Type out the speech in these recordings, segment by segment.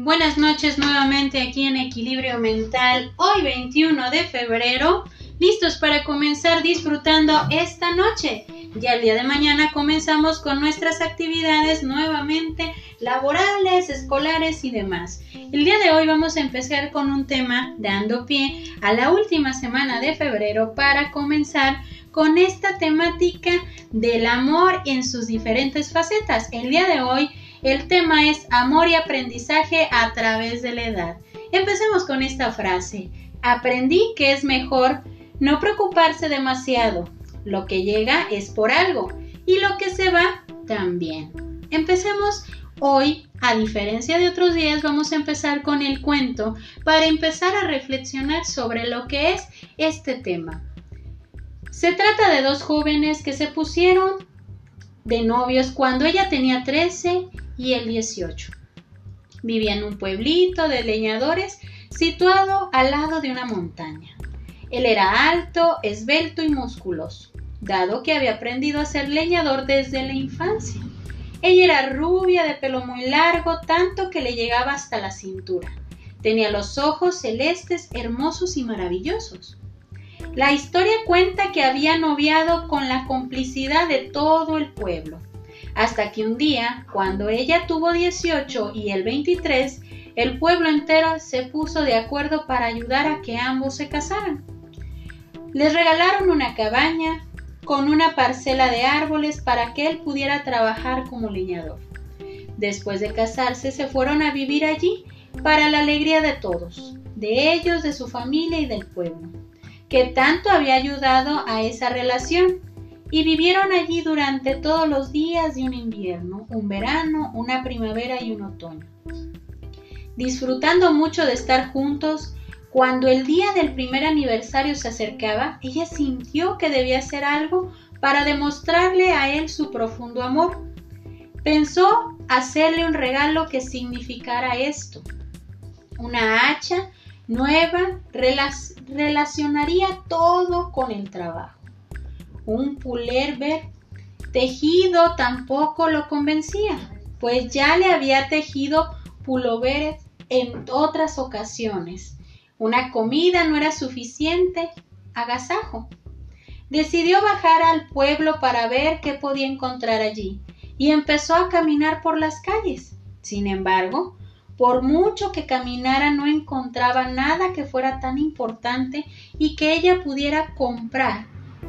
Buenas noches nuevamente aquí en Equilibrio Mental, hoy 21 de febrero, listos para comenzar disfrutando esta noche. Ya el día de mañana comenzamos con nuestras actividades nuevamente laborales, escolares y demás. El día de hoy vamos a empezar con un tema dando pie a la última semana de febrero para comenzar con esta temática del amor en sus diferentes facetas. El día de hoy el tema es amor y aprendizaje a través de la edad. Empecemos con esta frase. Aprendí que es mejor no preocuparse demasiado. Lo que llega es por algo y lo que se va también. Empecemos hoy, a diferencia de otros días, vamos a empezar con el cuento para empezar a reflexionar sobre lo que es este tema. Se trata de dos jóvenes que se pusieron de novios cuando ella tenía 13 y el 18. Vivía en un pueblito de leñadores situado al lado de una montaña. Él era alto, esbelto y musculoso, dado que había aprendido a ser leñador desde la infancia. Ella era rubia, de pelo muy largo, tanto que le llegaba hasta la cintura. Tenía los ojos celestes, hermosos y maravillosos. La historia cuenta que había noviado con la complicidad de todo el pueblo hasta que un día, cuando ella tuvo 18 y él 23, el pueblo entero se puso de acuerdo para ayudar a que ambos se casaran. Les regalaron una cabaña con una parcela de árboles para que él pudiera trabajar como leñador. Después de casarse se fueron a vivir allí para la alegría de todos, de ellos, de su familia y del pueblo, que tanto había ayudado a esa relación y vivieron allí durante todos los días de un invierno, un verano, una primavera y un otoño. Disfrutando mucho de estar juntos, cuando el día del primer aniversario se acercaba, ella sintió que debía hacer algo para demostrarle a él su profundo amor. Pensó hacerle un regalo que significara esto. Una hacha nueva relacionaría todo con el trabajo un pulerver tejido tampoco lo convencía, pues ya le había tejido pulloveres en otras ocasiones. Una comida no era suficiente, agasajo. Decidió bajar al pueblo para ver qué podía encontrar allí y empezó a caminar por las calles. Sin embargo, por mucho que caminara no encontraba nada que fuera tan importante y que ella pudiera comprar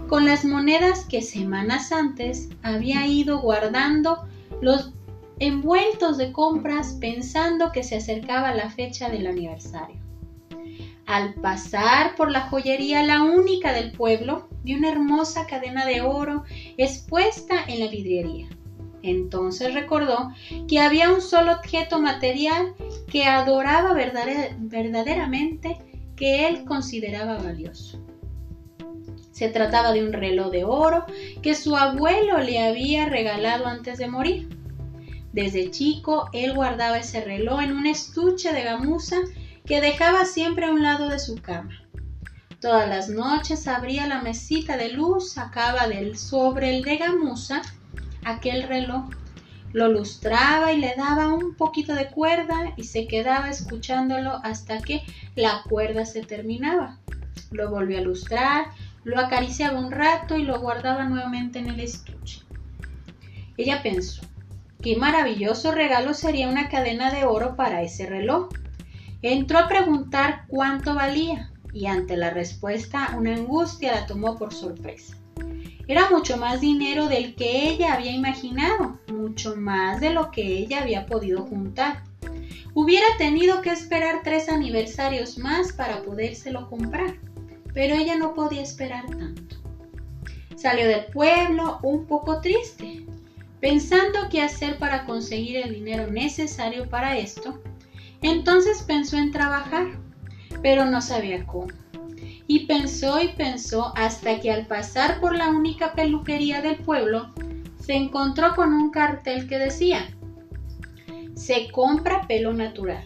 con las monedas que semanas antes había ido guardando los envueltos de compras pensando que se acercaba la fecha del aniversario. Al pasar por la joyería la única del pueblo, vi una hermosa cadena de oro expuesta en la vidriería. Entonces recordó que había un solo objeto material que adoraba verdaderamente que él consideraba valioso. Se trataba de un reloj de oro que su abuelo le había regalado antes de morir. Desde chico él guardaba ese reloj en un estuche de gamuza que dejaba siempre a un lado de su cama. Todas las noches abría la mesita de luz, sacaba sobre el de gamuza aquel reloj, lo lustraba y le daba un poquito de cuerda y se quedaba escuchándolo hasta que la cuerda se terminaba. Lo volvió a lustrar, lo acariciaba un rato y lo guardaba nuevamente en el estuche. Ella pensó, qué maravilloso regalo sería una cadena de oro para ese reloj. Entró a preguntar cuánto valía y ante la respuesta una angustia la tomó por sorpresa. Era mucho más dinero del que ella había imaginado, mucho más de lo que ella había podido juntar. Hubiera tenido que esperar tres aniversarios más para podérselo comprar pero ella no podía esperar tanto. Salió del pueblo un poco triste, pensando qué hacer para conseguir el dinero necesario para esto. Entonces pensó en trabajar, pero no sabía cómo. Y pensó y pensó hasta que al pasar por la única peluquería del pueblo, se encontró con un cartel que decía, se compra pelo natural.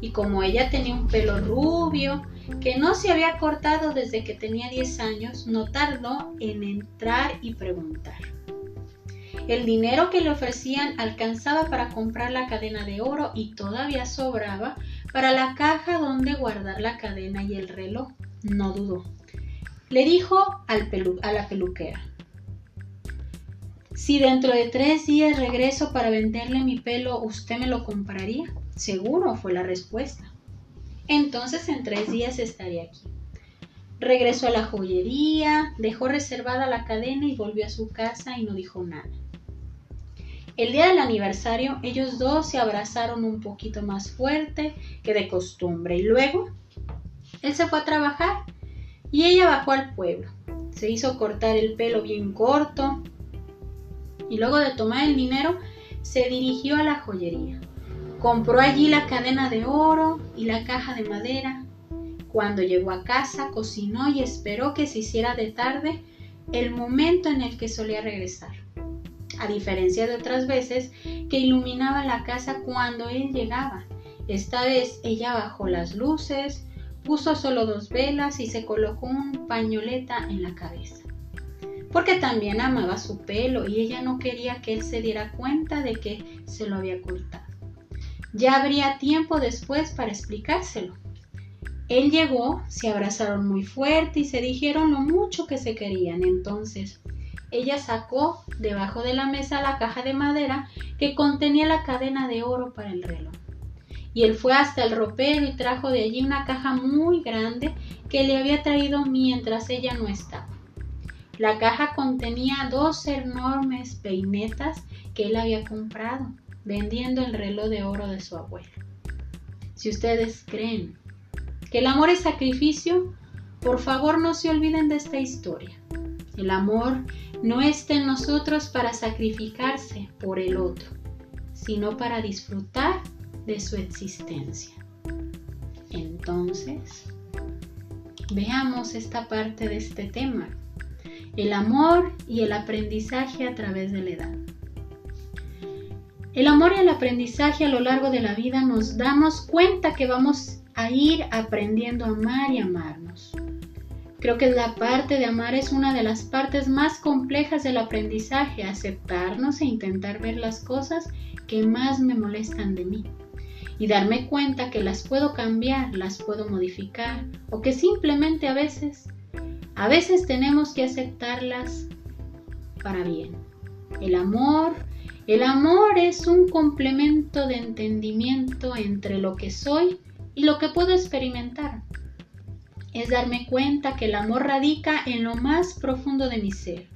Y como ella tenía un pelo rubio, que no se había cortado desde que tenía 10 años, no tardó en entrar y preguntar. El dinero que le ofrecían alcanzaba para comprar la cadena de oro y todavía sobraba para la caja donde guardar la cadena y el reloj. No dudó. Le dijo al a la peluquera, si dentro de tres días regreso para venderle mi pelo, ¿usted me lo compraría? Seguro, fue la respuesta. Entonces en tres días estaría aquí. Regresó a la joyería, dejó reservada la cadena y volvió a su casa y no dijo nada. El día del aniversario ellos dos se abrazaron un poquito más fuerte que de costumbre y luego él se fue a trabajar y ella bajó al pueblo. Se hizo cortar el pelo bien corto y luego de tomar el dinero se dirigió a la joyería. Compró allí la cadena de oro y la caja de madera cuando llegó a casa, cocinó y esperó que se hiciera de tarde el momento en el que solía regresar. A diferencia de otras veces que iluminaba la casa cuando él llegaba. Esta vez ella bajó las luces, puso solo dos velas y se colocó un pañoleta en la cabeza. Porque también amaba su pelo y ella no quería que él se diera cuenta de que se lo había cortado. Ya habría tiempo después para explicárselo. Él llegó, se abrazaron muy fuerte y se dijeron lo mucho que se querían. Entonces, ella sacó debajo de la mesa la caja de madera que contenía la cadena de oro para el reloj. Y él fue hasta el ropero y trajo de allí una caja muy grande que le había traído mientras ella no estaba. La caja contenía dos enormes peinetas que él había comprado, vendiendo el reloj de oro de su abuelo. Si ustedes creen que el amor es sacrificio, por favor no se olviden de esta historia. El amor no está en nosotros para sacrificarse por el otro, sino para disfrutar de su existencia. Entonces, veamos esta parte de este tema, el amor y el aprendizaje a través de la edad. El amor y el aprendizaje a lo largo de la vida nos damos cuenta que vamos a ir aprendiendo a amar y amarnos. Creo que la parte de amar es una de las partes más complejas del aprendizaje, aceptarnos e intentar ver las cosas que más me molestan de mí y darme cuenta que las puedo cambiar, las puedo modificar o que simplemente a veces, a veces tenemos que aceptarlas para bien. El amor, el amor es un complemento de entendimiento entre lo que soy y lo que puedo experimentar es darme cuenta que el amor radica en lo más profundo de mi ser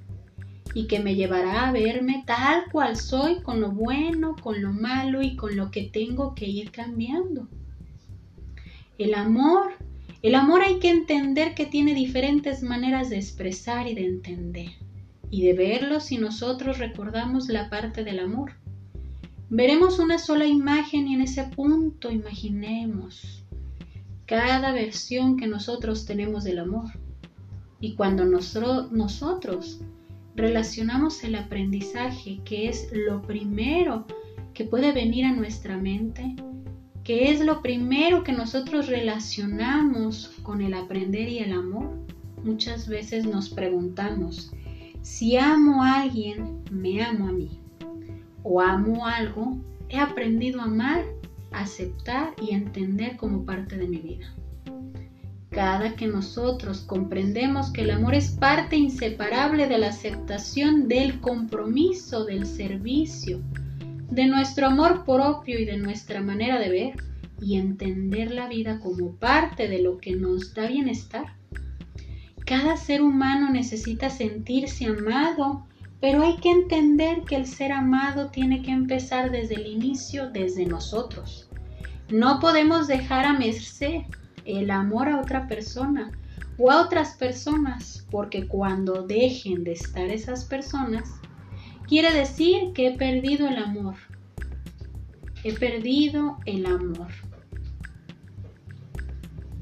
y que me llevará a verme tal cual soy, con lo bueno, con lo malo y con lo que tengo que ir cambiando. El amor, el amor hay que entender que tiene diferentes maneras de expresar y de entender y de verlo si nosotros recordamos la parte del amor. Veremos una sola imagen y en ese punto imaginemos cada versión que nosotros tenemos del amor. Y cuando nosotros relacionamos el aprendizaje, que es lo primero que puede venir a nuestra mente, que es lo primero que nosotros relacionamos con el aprender y el amor, muchas veces nos preguntamos, si amo a alguien, me amo a mí o amo algo, he aprendido a amar, aceptar y entender como parte de mi vida. Cada que nosotros comprendemos que el amor es parte inseparable de la aceptación del compromiso, del servicio, de nuestro amor propio y de nuestra manera de ver y entender la vida como parte de lo que nos da bienestar. Cada ser humano necesita sentirse amado, pero hay que entender que el ser amado tiene que empezar desde el inicio, desde nosotros. No podemos dejar a merced el amor a otra persona o a otras personas, porque cuando dejen de estar esas personas, quiere decir que he perdido el amor. He perdido el amor.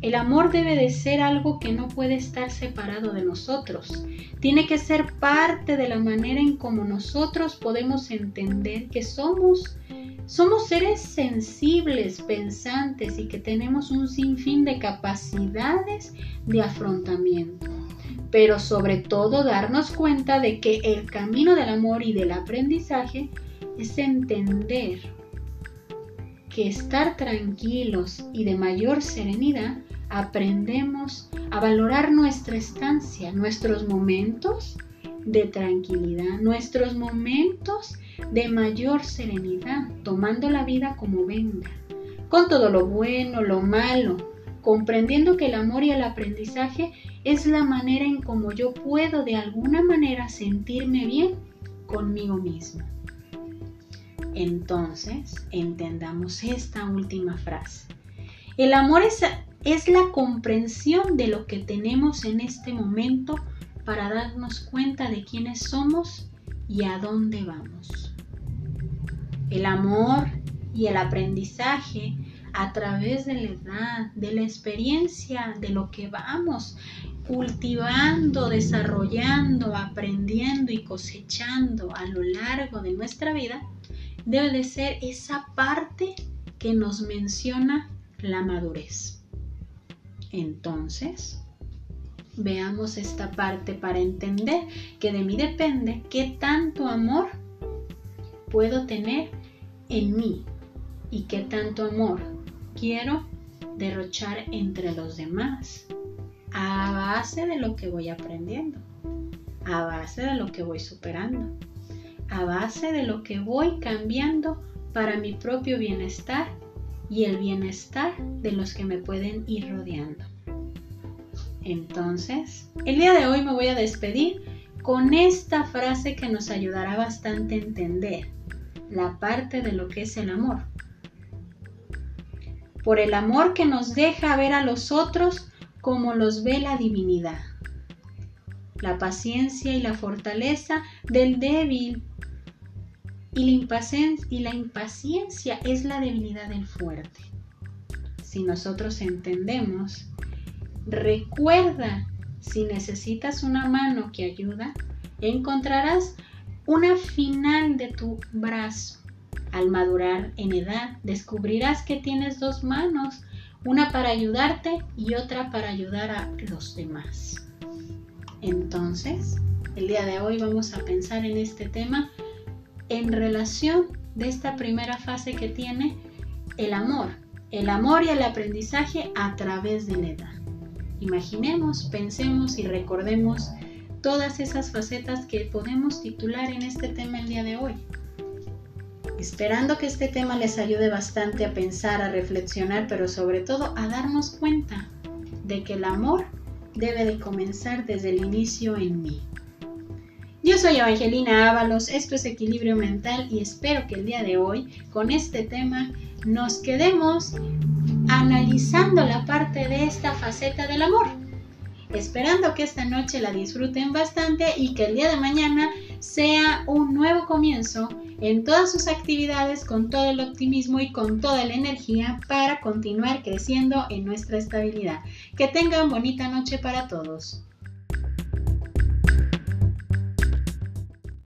El amor debe de ser algo que no puede estar separado de nosotros. Tiene que ser parte de la manera en como nosotros podemos entender que somos somos seres sensibles, pensantes y que tenemos un sinfín de capacidades de afrontamiento. pero sobre todo darnos cuenta de que el camino del amor y del aprendizaje es entender que estar tranquilos y de mayor serenidad aprendemos a valorar nuestra estancia, nuestros momentos de tranquilidad, nuestros momentos de mayor serenidad, tomando la vida como venga, con todo lo bueno, lo malo, comprendiendo que el amor y el aprendizaje es la manera en como yo puedo de alguna manera sentirme bien conmigo mismo. Entonces, entendamos esta última frase. El amor es, es la comprensión de lo que tenemos en este momento para darnos cuenta de quiénes somos y a dónde vamos. El amor y el aprendizaje a través de la edad, de la experiencia, de lo que vamos cultivando, desarrollando, aprendiendo y cosechando a lo largo de nuestra vida, debe de ser esa parte que nos menciona la madurez. Entonces, veamos esta parte para entender que de mí depende qué tanto amor puedo tener en mí y qué tanto amor quiero derrochar entre los demás a base de lo que voy aprendiendo, a base de lo que voy superando, a base de lo que voy cambiando para mi propio bienestar y el bienestar de los que me pueden ir rodeando. Entonces, el día de hoy me voy a despedir con esta frase que nos ayudará bastante a entender la parte de lo que es el amor. Por el amor que nos deja ver a los otros como los ve la divinidad. La paciencia y la fortaleza del débil y la, impaciencia, y la es la debilidad del fuerte. Si nosotros entendemos, recuerda, si necesitas una mano que ayuda, encontrarás una final de tu brazo. Al madurar en edad, descubrirás que tienes dos manos, una para ayudarte y otra para ayudar a los demás. Entonces, el día de hoy vamos a pensar en este tema en relación de esta primera fase que tiene el amor, el amor y el aprendizaje a través de la edad. Imaginemos, pensemos y recordemos todas esas facetas que podemos titular en este tema el día de hoy. Esperando que este tema les ayude bastante a pensar, a reflexionar, pero sobre todo a darnos cuenta de que el amor debe de comenzar desde el inicio en mí. Yo soy Evangelina Ábalos, esto es Equilibrio Mental y espero que el día de hoy con este tema nos quedemos analizando la parte de esta faceta del amor. Esperando que esta noche la disfruten bastante y que el día de mañana sea un nuevo comienzo en todas sus actividades con todo el optimismo y con toda la energía para continuar creciendo en nuestra estabilidad. Que tengan bonita noche para todos.